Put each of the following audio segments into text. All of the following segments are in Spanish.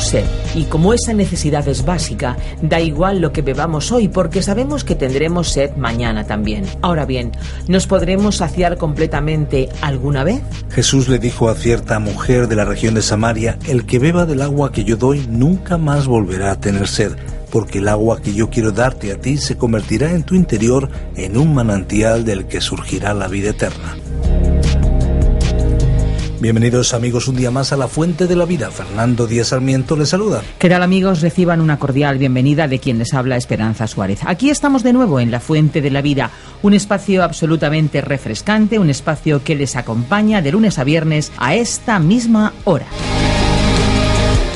Sed y como esa necesidad es básica, da igual lo que bebamos hoy porque sabemos que tendremos sed mañana también. Ahora bien, ¿nos podremos saciar completamente alguna vez? Jesús le dijo a cierta mujer de la región de Samaria, el que beba del agua que yo doy nunca más volverá a tener sed porque el agua que yo quiero darte a ti se convertirá en tu interior en un manantial del que surgirá la vida eterna. Bienvenidos amigos un día más a la Fuente de la Vida. Fernando Díaz Sarmiento les saluda. ¿Qué tal amigos? Reciban una cordial bienvenida de quien les habla Esperanza Suárez. Aquí estamos de nuevo en la Fuente de la Vida, un espacio absolutamente refrescante, un espacio que les acompaña de lunes a viernes a esta misma hora.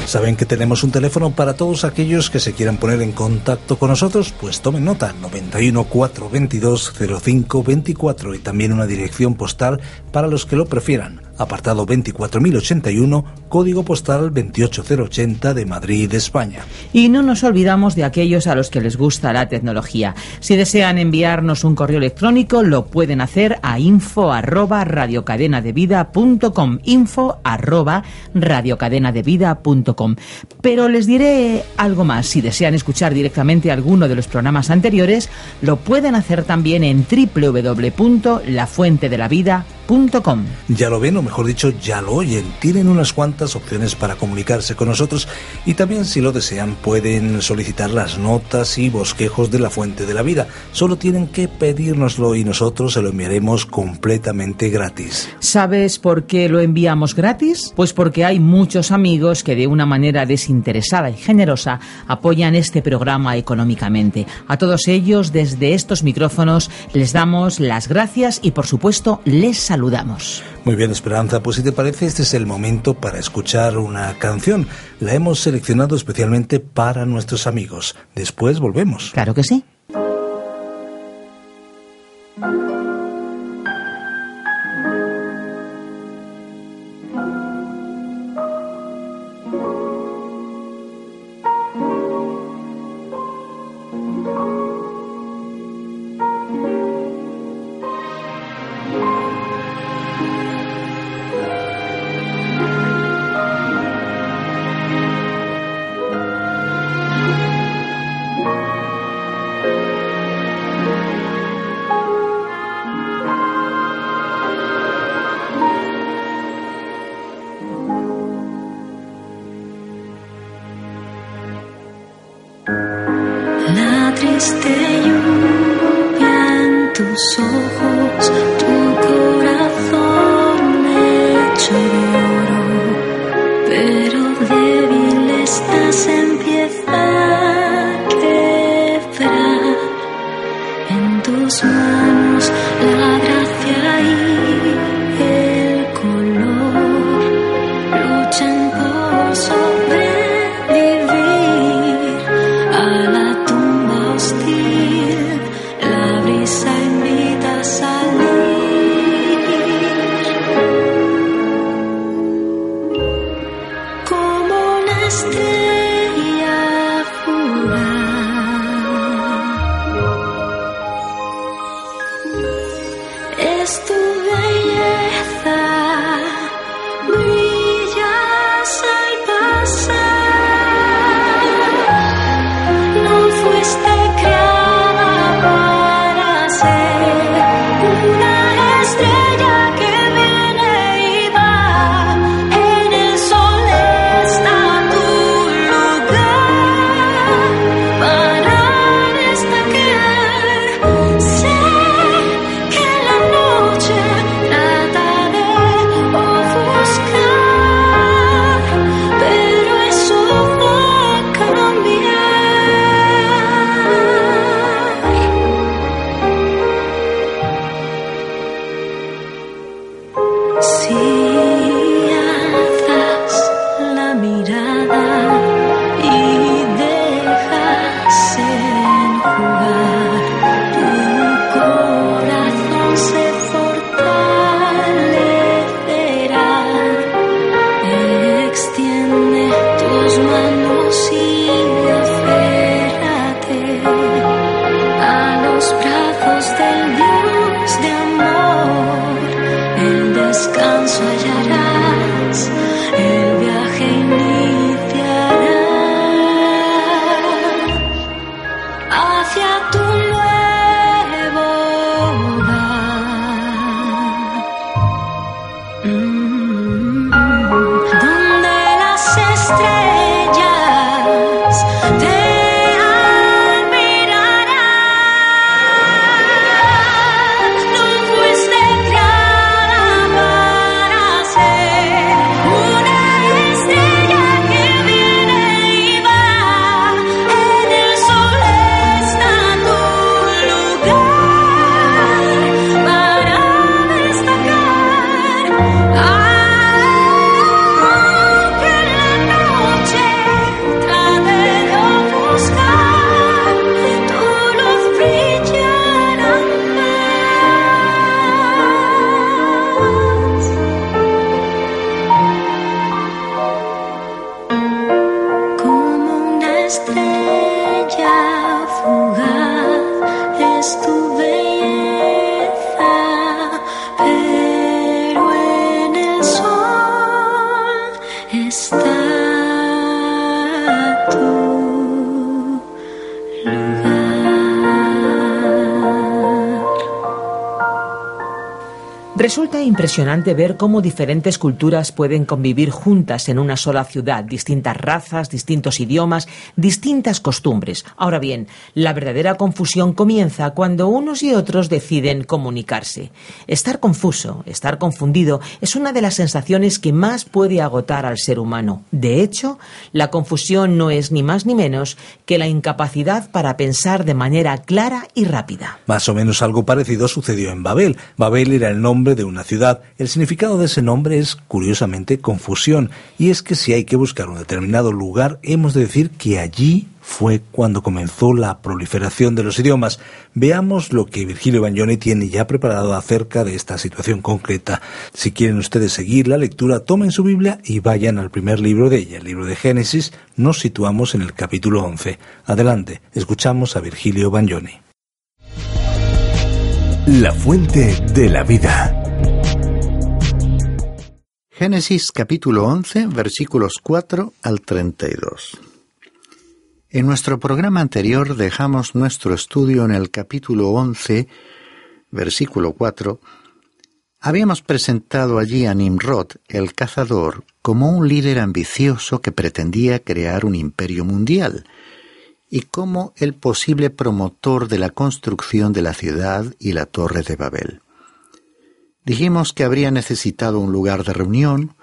Saben que tenemos un teléfono para todos aquellos que se quieran poner en contacto con nosotros, pues tomen nota, 91 422 05 24 y también una dirección postal para los que lo prefieran apartado 24081, código postal 28080 de Madrid, España. Y no nos olvidamos de aquellos a los que les gusta la tecnología. Si desean enviarnos un correo electrónico, lo pueden hacer a info arroba radiocadenadevida.com info arroba Pero les diré algo más. Si desean escuchar directamente alguno de los programas anteriores, lo pueden hacer también en www.lafuentedelavida.com ya lo ven, o mejor dicho, ya lo oyen. Tienen unas cuantas opciones para comunicarse con nosotros y también, si lo desean, pueden solicitar las notas y bosquejos de la fuente de la vida. Solo tienen que pedírnoslo y nosotros se lo enviaremos completamente gratis. ¿Sabes por qué lo enviamos gratis? Pues porque hay muchos amigos que de una manera desinteresada y generosa apoyan este programa económicamente. A todos ellos, desde estos micrófonos, les damos las gracias y, por supuesto, les saludamos saludamos. Muy bien, Esperanza, pues si te parece, este es el momento para escuchar una canción. La hemos seleccionado especialmente para nuestros amigos. Después volvemos. Claro que sí. en tus manos la gracia y impresionante ver cómo diferentes culturas pueden convivir juntas en una sola ciudad, distintas razas, distintos idiomas, distintas costumbres. Ahora bien, la verdadera confusión comienza cuando unos y otros deciden comunicarse. Estar confuso, estar confundido, es una de las sensaciones que más puede agotar al ser humano. De hecho, la confusión no es ni más ni menos que la incapacidad para pensar de manera clara y rápida. Más o menos algo parecido sucedió en Babel. Babel era el nombre de una ciudad. El significado de ese nombre es, curiosamente, confusión, y es que si hay que buscar un determinado lugar, hemos de decir que allí fue cuando comenzó la proliferación de los idiomas. Veamos lo que Virgilio Bagnoni tiene ya preparado acerca de esta situación concreta. Si quieren ustedes seguir la lectura, tomen su Biblia y vayan al primer libro de ella, el libro de Génesis. Nos situamos en el capítulo 11. Adelante, escuchamos a Virgilio Bagnoni. La fuente de la vida. Génesis capítulo 11 versículos 4 al 32. En nuestro programa anterior dejamos nuestro estudio en el capítulo 11 versículo 4. Habíamos presentado allí a Nimrod, el cazador, como un líder ambicioso que pretendía crear un imperio mundial, y como el posible promotor de la construcción de la ciudad y la torre de Babel. Dijimos que habría necesitado un lugar de reunión,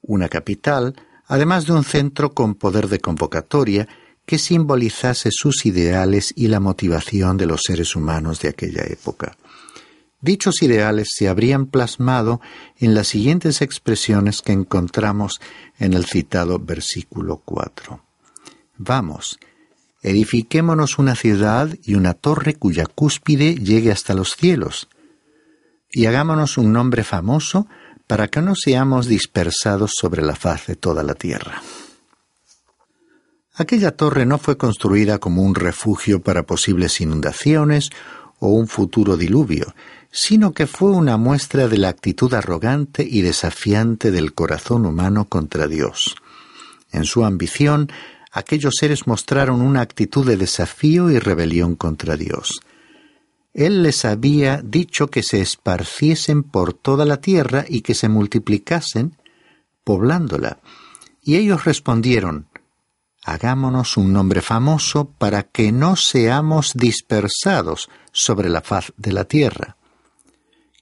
una capital, además de un centro con poder de convocatoria que simbolizase sus ideales y la motivación de los seres humanos de aquella época. Dichos ideales se habrían plasmado en las siguientes expresiones que encontramos en el citado versículo 4. Vamos, edifiquémonos una ciudad y una torre cuya cúspide llegue hasta los cielos, y hagámonos un nombre famoso para que no seamos dispersados sobre la faz de toda la tierra. Aquella torre no fue construida como un refugio para posibles inundaciones o un futuro diluvio, sino que fue una muestra de la actitud arrogante y desafiante del corazón humano contra Dios. En su ambición, aquellos seres mostraron una actitud de desafío y rebelión contra Dios. Él les había dicho que se esparciesen por toda la tierra y que se multiplicasen, poblándola. Y ellos respondieron, Hagámonos un nombre famoso para que no seamos dispersados sobre la faz de la tierra.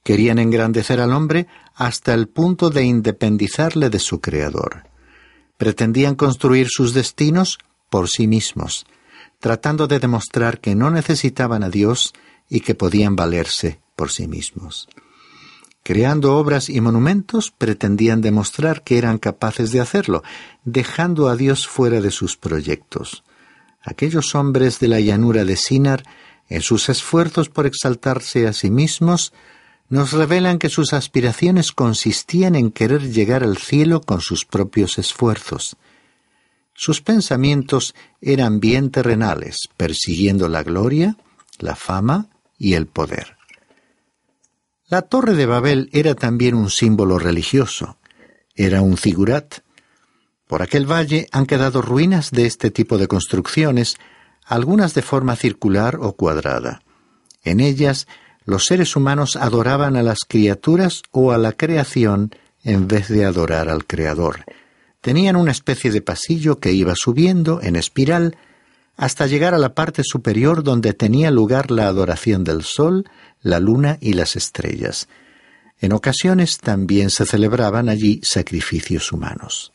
Querían engrandecer al hombre hasta el punto de independizarle de su Creador. Pretendían construir sus destinos por sí mismos, tratando de demostrar que no necesitaban a Dios y que podían valerse por sí mismos. Creando obras y monumentos, pretendían demostrar que eran capaces de hacerlo, dejando a Dios fuera de sus proyectos. Aquellos hombres de la llanura de Sinar, en sus esfuerzos por exaltarse a sí mismos, nos revelan que sus aspiraciones consistían en querer llegar al cielo con sus propios esfuerzos. Sus pensamientos eran bien terrenales, persiguiendo la gloria, la fama y el poder. La torre de Babel era también un símbolo religioso, era un figurat. Por aquel valle han quedado ruinas de este tipo de construcciones, algunas de forma circular o cuadrada. En ellas los seres humanos adoraban a las criaturas o a la creación en vez de adorar al Creador. Tenían una especie de pasillo que iba subiendo en espiral hasta llegar a la parte superior donde tenía lugar la adoración del sol, la luna y las estrellas. En ocasiones también se celebraban allí sacrificios humanos.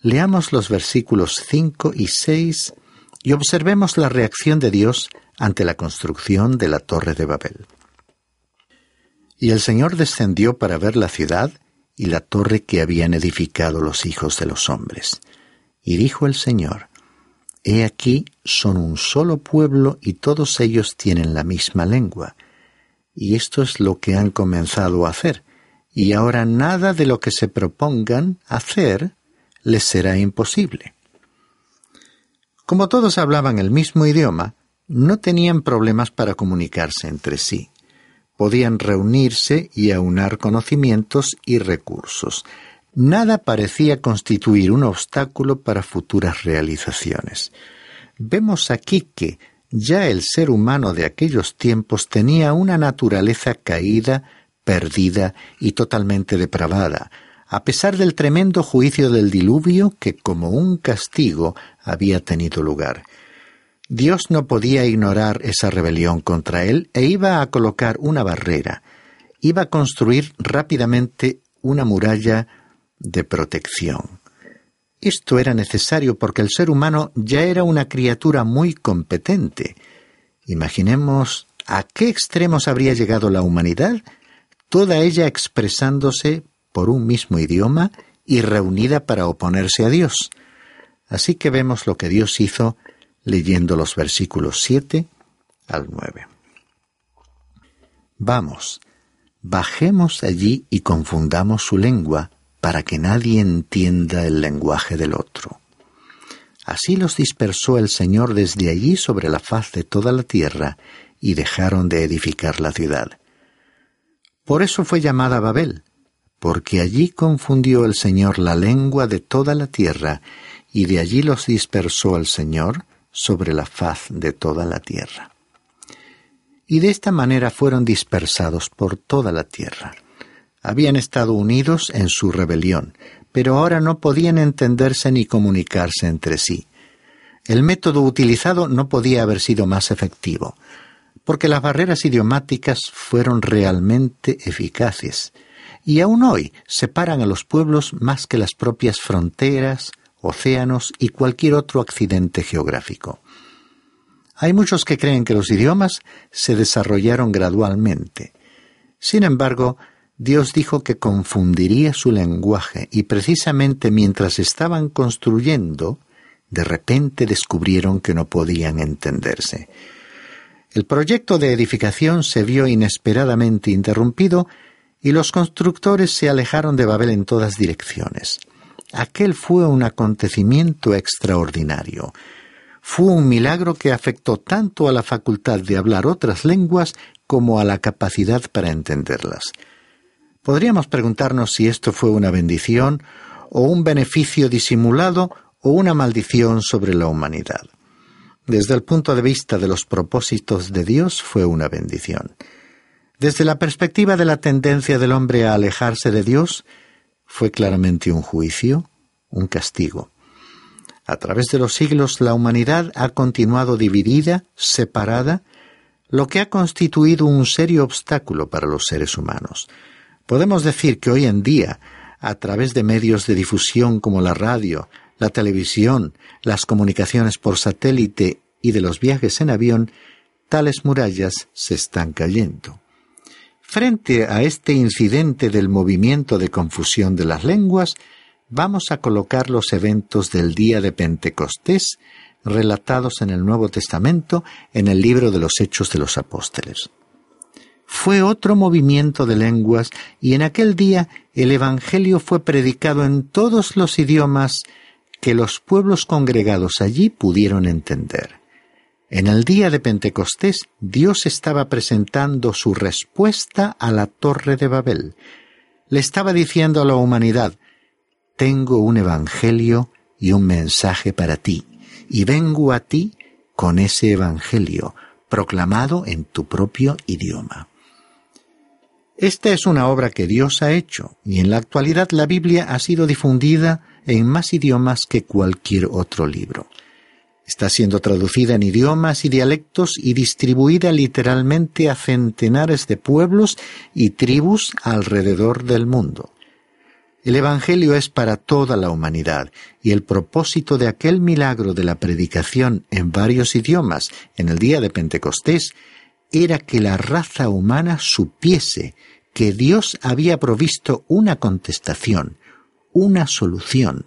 Leamos los versículos 5 y 6 y observemos la reacción de Dios ante la construcción de la torre de Babel. Y el Señor descendió para ver la ciudad y la torre que habían edificado los hijos de los hombres. Y dijo el Señor, He aquí son un solo pueblo y todos ellos tienen la misma lengua. Y esto es lo que han comenzado a hacer. Y ahora nada de lo que se propongan hacer les será imposible. Como todos hablaban el mismo idioma, no tenían problemas para comunicarse entre sí. Podían reunirse y aunar conocimientos y recursos nada parecía constituir un obstáculo para futuras realizaciones. Vemos aquí que ya el ser humano de aquellos tiempos tenía una naturaleza caída, perdida y totalmente depravada, a pesar del tremendo juicio del diluvio que como un castigo había tenido lugar. Dios no podía ignorar esa rebelión contra él e iba a colocar una barrera, iba a construir rápidamente una muralla de protección. Esto era necesario porque el ser humano ya era una criatura muy competente. Imaginemos a qué extremos habría llegado la humanidad, toda ella expresándose por un mismo idioma y reunida para oponerse a Dios. Así que vemos lo que Dios hizo leyendo los versículos 7 al 9. Vamos, bajemos allí y confundamos su lengua para que nadie entienda el lenguaje del otro. Así los dispersó el Señor desde allí sobre la faz de toda la tierra, y dejaron de edificar la ciudad. Por eso fue llamada Babel, porque allí confundió el Señor la lengua de toda la tierra, y de allí los dispersó el Señor sobre la faz de toda la tierra. Y de esta manera fueron dispersados por toda la tierra habían estado unidos en su rebelión, pero ahora no podían entenderse ni comunicarse entre sí. El método utilizado no podía haber sido más efectivo, porque las barreras idiomáticas fueron realmente eficaces, y aún hoy separan a los pueblos más que las propias fronteras, océanos y cualquier otro accidente geográfico. Hay muchos que creen que los idiomas se desarrollaron gradualmente. Sin embargo, Dios dijo que confundiría su lenguaje y precisamente mientras estaban construyendo, de repente descubrieron que no podían entenderse. El proyecto de edificación se vio inesperadamente interrumpido y los constructores se alejaron de Babel en todas direcciones. Aquel fue un acontecimiento extraordinario. Fue un milagro que afectó tanto a la facultad de hablar otras lenguas como a la capacidad para entenderlas. Podríamos preguntarnos si esto fue una bendición o un beneficio disimulado o una maldición sobre la humanidad. Desde el punto de vista de los propósitos de Dios fue una bendición. Desde la perspectiva de la tendencia del hombre a alejarse de Dios, fue claramente un juicio, un castigo. A través de los siglos la humanidad ha continuado dividida, separada, lo que ha constituido un serio obstáculo para los seres humanos. Podemos decir que hoy en día, a través de medios de difusión como la radio, la televisión, las comunicaciones por satélite y de los viajes en avión, tales murallas se están cayendo. Frente a este incidente del movimiento de confusión de las lenguas, vamos a colocar los eventos del día de Pentecostés relatados en el Nuevo Testamento en el libro de los Hechos de los Apóstoles fue otro movimiento de lenguas y en aquel día el Evangelio fue predicado en todos los idiomas que los pueblos congregados allí pudieron entender. En el día de Pentecostés Dios estaba presentando su respuesta a la torre de Babel. Le estaba diciendo a la humanidad, tengo un Evangelio y un mensaje para ti, y vengo a ti con ese Evangelio, proclamado en tu propio idioma. Esta es una obra que Dios ha hecho y en la actualidad la Biblia ha sido difundida en más idiomas que cualquier otro libro. Está siendo traducida en idiomas y dialectos y distribuida literalmente a centenares de pueblos y tribus alrededor del mundo. El Evangelio es para toda la humanidad y el propósito de aquel milagro de la predicación en varios idiomas en el día de Pentecostés era que la raza humana supiese que Dios había provisto una contestación, una solución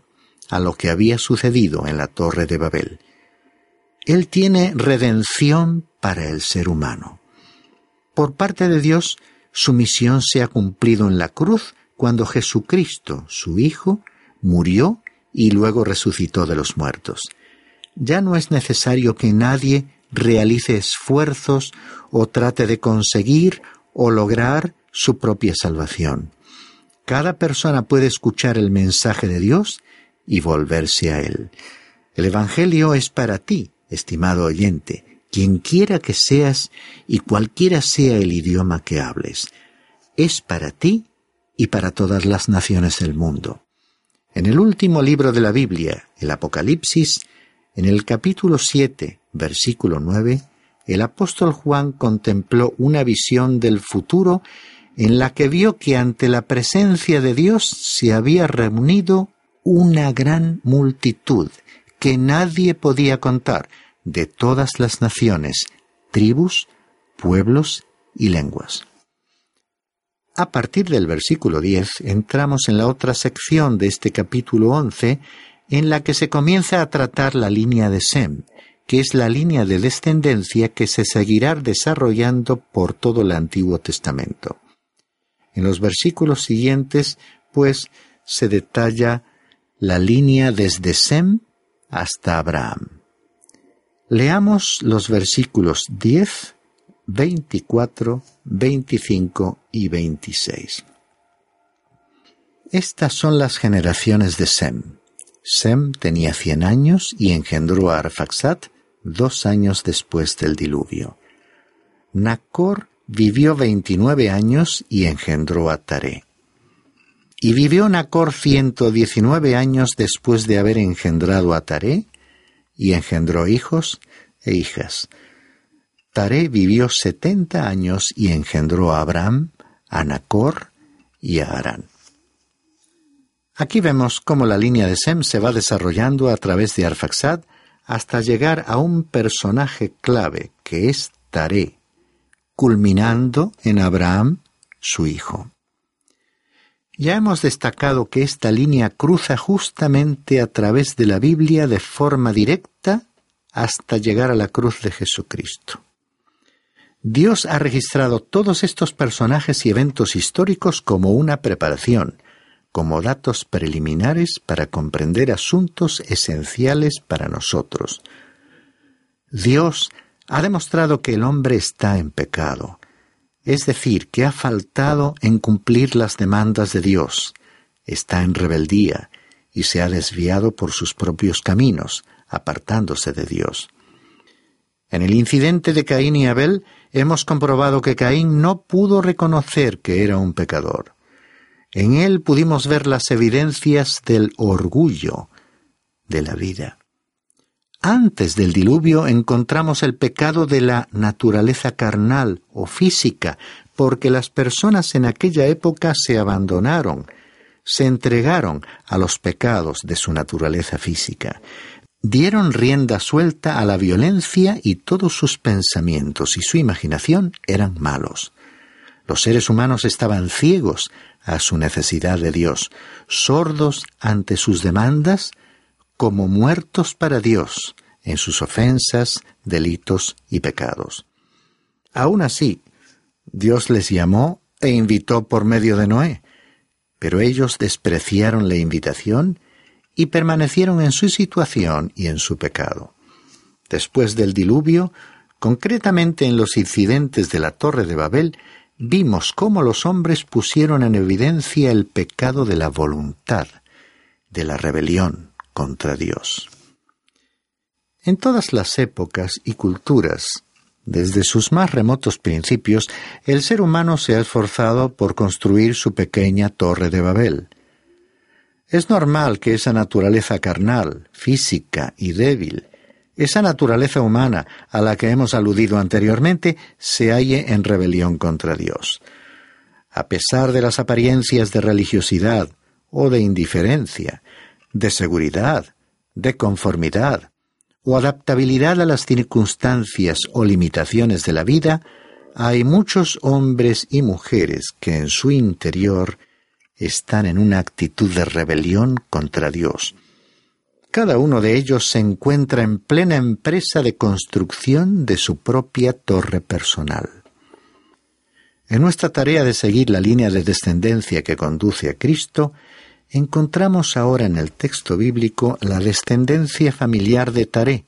a lo que había sucedido en la torre de Babel. Él tiene redención para el ser humano. Por parte de Dios, su misión se ha cumplido en la cruz cuando Jesucristo, su Hijo, murió y luego resucitó de los muertos. Ya no es necesario que nadie realice esfuerzos o trate de conseguir o lograr su propia salvación. Cada persona puede escuchar el mensaje de Dios y volverse a Él. El Evangelio es para ti, estimado oyente, quien quiera que seas y cualquiera sea el idioma que hables. es para ti y para todas las naciones del mundo. En el último libro de la Biblia, el Apocalipsis, en el capítulo 7, versículo 9, el apóstol Juan contempló una visión del futuro en la que vio que ante la presencia de Dios se había reunido una gran multitud que nadie podía contar de todas las naciones, tribus, pueblos y lenguas. A partir del versículo 10 entramos en la otra sección de este capítulo 11 en la que se comienza a tratar la línea de Sem, que es la línea de descendencia que se seguirá desarrollando por todo el Antiguo Testamento. En los versículos siguientes, pues, se detalla la línea desde Sem hasta Abraham. Leamos los versículos 10, 24, 25 y 26. Estas son las generaciones de Sem. Sem tenía cien años y engendró a Arfaxat dos años después del diluvio. Nacor vivió veintinueve años y engendró a Taré. Y vivió Nacor ciento diecinueve años después de haber engendrado a Taré, y engendró hijos e hijas. Taré vivió setenta años y engendró a Abraham, a Nacor y a Arán. Aquí vemos cómo la línea de Sem se va desarrollando a través de Arfaxad hasta llegar a un personaje clave que es Taré, culminando en Abraham, su hijo. Ya hemos destacado que esta línea cruza justamente a través de la Biblia de forma directa hasta llegar a la cruz de Jesucristo. Dios ha registrado todos estos personajes y eventos históricos como una preparación, como datos preliminares para comprender asuntos esenciales para nosotros. Dios ha demostrado que el hombre está en pecado, es decir, que ha faltado en cumplir las demandas de Dios, está en rebeldía y se ha desviado por sus propios caminos, apartándose de Dios. En el incidente de Caín y Abel hemos comprobado que Caín no pudo reconocer que era un pecador. En él pudimos ver las evidencias del orgullo de la vida. Antes del diluvio encontramos el pecado de la naturaleza carnal o física, porque las personas en aquella época se abandonaron, se entregaron a los pecados de su naturaleza física, dieron rienda suelta a la violencia y todos sus pensamientos y su imaginación eran malos. Los seres humanos estaban ciegos a su necesidad de Dios, sordos ante sus demandas, como muertos para Dios en sus ofensas, delitos y pecados. Aún así, Dios les llamó e invitó por medio de Noé, pero ellos despreciaron la invitación y permanecieron en su situación y en su pecado. Después del diluvio, concretamente en los incidentes de la Torre de Babel, vimos cómo los hombres pusieron en evidencia el pecado de la voluntad, de la rebelión, contra Dios. En todas las épocas y culturas, desde sus más remotos principios, el ser humano se ha esforzado por construir su pequeña torre de Babel. Es normal que esa naturaleza carnal, física y débil, esa naturaleza humana a la que hemos aludido anteriormente, se halle en rebelión contra Dios. A pesar de las apariencias de religiosidad o de indiferencia, de seguridad, de conformidad o adaptabilidad a las circunstancias o limitaciones de la vida, hay muchos hombres y mujeres que en su interior están en una actitud de rebelión contra Dios. Cada uno de ellos se encuentra en plena empresa de construcción de su propia torre personal. En nuestra tarea de seguir la línea de descendencia que conduce a Cristo, encontramos ahora en el texto bíblico la descendencia familiar de Taré,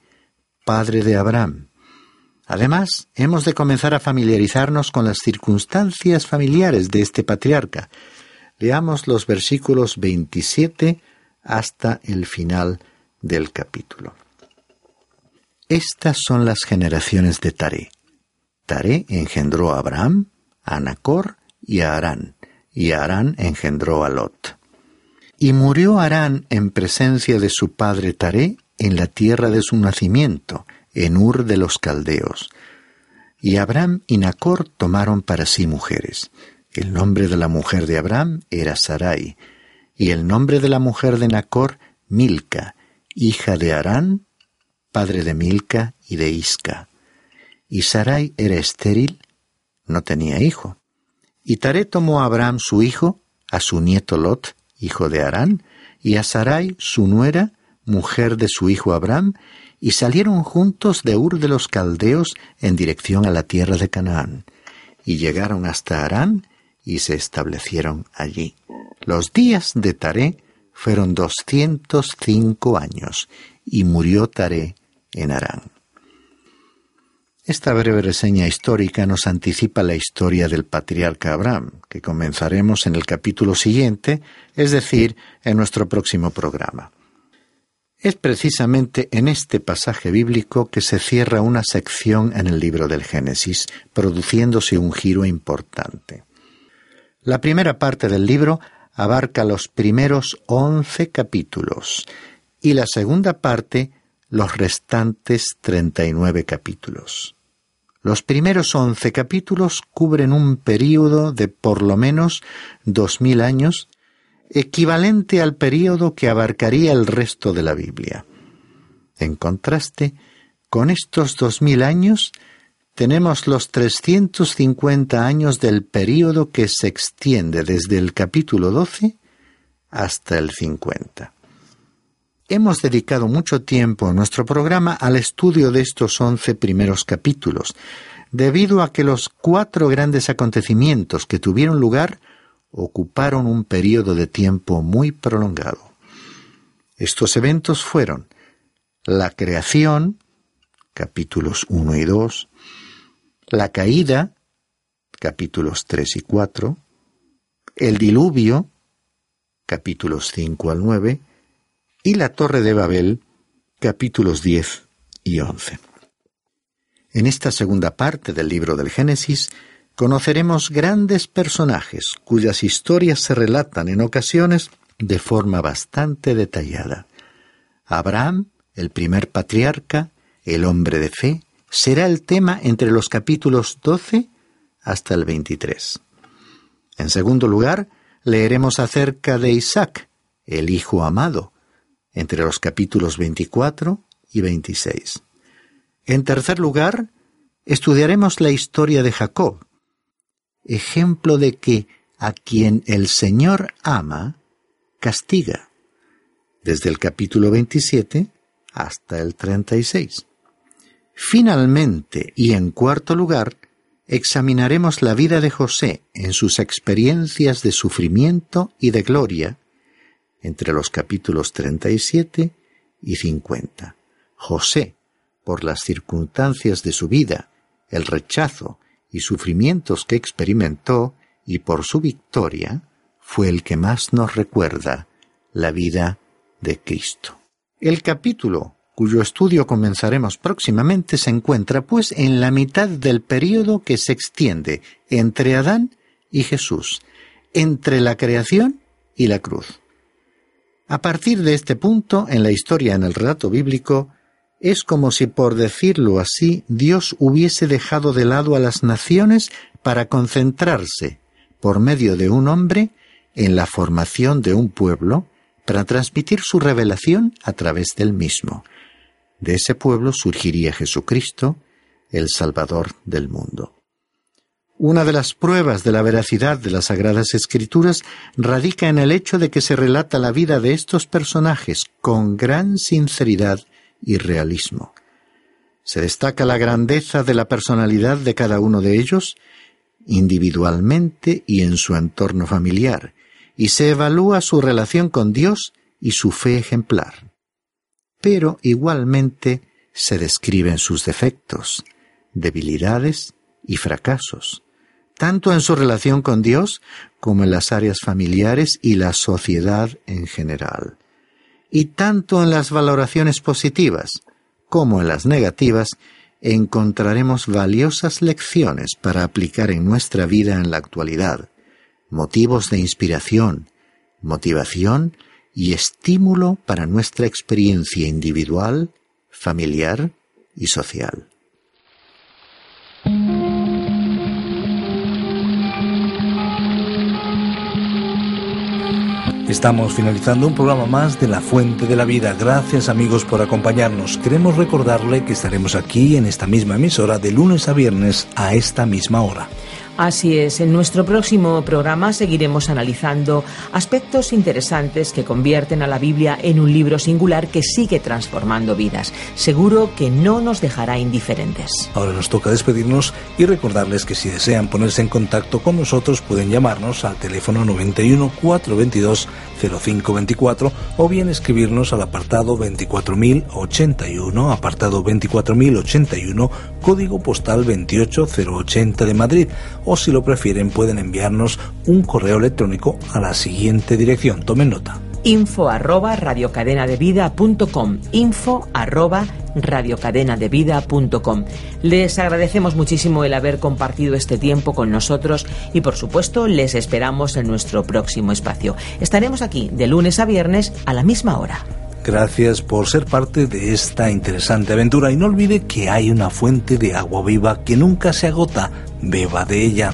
padre de Abraham. Además, hemos de comenzar a familiarizarnos con las circunstancias familiares de este patriarca. Leamos los versículos 27 hasta el final del capítulo. Estas son las generaciones de Taré. Taré engendró a Abraham, a Nacor y a Arán, y Arán engendró a Lot. Y murió Arán en presencia de su padre Taré en la tierra de su nacimiento, en Ur de los Caldeos. Y Abraham y Nacor tomaron para sí mujeres. El nombre de la mujer de Abraham era Sarai, y el nombre de la mujer de Nacor, Milca, hija de Arán, padre de Milca y de Isca. Y Sarai era estéril, no tenía hijo. Y Taré tomó a Abraham su hijo, a su nieto Lot, hijo de Arán, y a Sarai su nuera, mujer de su hijo Abraham, y salieron juntos de Ur de los Caldeos en dirección a la tierra de Canaán, y llegaron hasta Arán y se establecieron allí. Los días de Taré fueron doscientos cinco años, y murió Taré en Arán. Esta breve reseña histórica nos anticipa la historia del patriarca Abraham, que comenzaremos en el capítulo siguiente, es decir, en nuestro próximo programa. Es precisamente en este pasaje bíblico que se cierra una sección en el libro del Génesis, produciéndose un giro importante. La primera parte del libro abarca los primeros once capítulos y la segunda parte los restantes treinta y nueve capítulos. Los primeros once capítulos cubren un período de por lo menos dos mil años equivalente al período que abarcaría el resto de la Biblia. En contraste, con estos dos mil años, tenemos los 350 años del período que se extiende desde el capítulo 12 hasta el 50. Hemos dedicado mucho tiempo en nuestro programa al estudio de estos once primeros capítulos, debido a que los cuatro grandes acontecimientos que tuvieron lugar ocuparon un periodo de tiempo muy prolongado. Estos eventos fueron la creación, capítulos 1 y 2, la caída, capítulos 3 y 4, el diluvio, capítulos 5 al 9, y la torre de Babel, capítulos 10 y 11. En esta segunda parte del libro del Génesis conoceremos grandes personajes cuyas historias se relatan en ocasiones de forma bastante detallada. Abraham, el primer patriarca, el hombre de fe, será el tema entre los capítulos 12 hasta el 23. En segundo lugar, leeremos acerca de Isaac, el hijo amado, entre los capítulos 24 y 26. En tercer lugar, estudiaremos la historia de Jacob, ejemplo de que a quien el Señor ama, castiga, desde el capítulo 27 hasta el 36. Finalmente, y en cuarto lugar, examinaremos la vida de José en sus experiencias de sufrimiento y de gloria, entre los capítulos 37 y 50. José, por las circunstancias de su vida, el rechazo y sufrimientos que experimentó, y por su victoria, fue el que más nos recuerda la vida de Cristo. El capítulo cuyo estudio comenzaremos próximamente se encuentra pues en la mitad del período que se extiende entre Adán y Jesús, entre la creación y la cruz. A partir de este punto en la historia en el relato bíblico, es como si, por decirlo así, Dios hubiese dejado de lado a las naciones para concentrarse, por medio de un hombre, en la formación de un pueblo, para transmitir su revelación a través del mismo. De ese pueblo surgiría Jesucristo, el Salvador del mundo. Una de las pruebas de la veracidad de las Sagradas Escrituras radica en el hecho de que se relata la vida de estos personajes con gran sinceridad y realismo. Se destaca la grandeza de la personalidad de cada uno de ellos, individualmente y en su entorno familiar, y se evalúa su relación con Dios y su fe ejemplar. Pero igualmente se describen sus defectos, debilidades y fracasos, tanto en su relación con Dios como en las áreas familiares y la sociedad en general y tanto en las valoraciones positivas como en las negativas encontraremos valiosas lecciones para aplicar en nuestra vida en la actualidad, motivos de inspiración, motivación y estímulo para nuestra experiencia individual, familiar y social. Estamos finalizando un programa más de La Fuente de la Vida. Gracias amigos por acompañarnos. Queremos recordarle que estaremos aquí en esta misma emisora de lunes a viernes a esta misma hora. Así es, en nuestro próximo programa seguiremos analizando aspectos interesantes que convierten a la Biblia en un libro singular que sigue transformando vidas. Seguro que no nos dejará indiferentes. Ahora nos toca despedirnos y recordarles que si desean ponerse en contacto con nosotros pueden llamarnos al teléfono 91 422 0524 o bien escribirnos al apartado 24081, apartado 24081, código postal 28080 de Madrid o si lo prefieren pueden enviarnos un correo electrónico a la siguiente dirección. Tomen nota info arroba radiocadenadevida.com info arroba radiocadenadevida.com Les agradecemos muchísimo el haber compartido este tiempo con nosotros y por supuesto les esperamos en nuestro próximo espacio. Estaremos aquí de lunes a viernes a la misma hora. Gracias por ser parte de esta interesante aventura y no olvide que hay una fuente de agua viva que nunca se agota, beba de ella.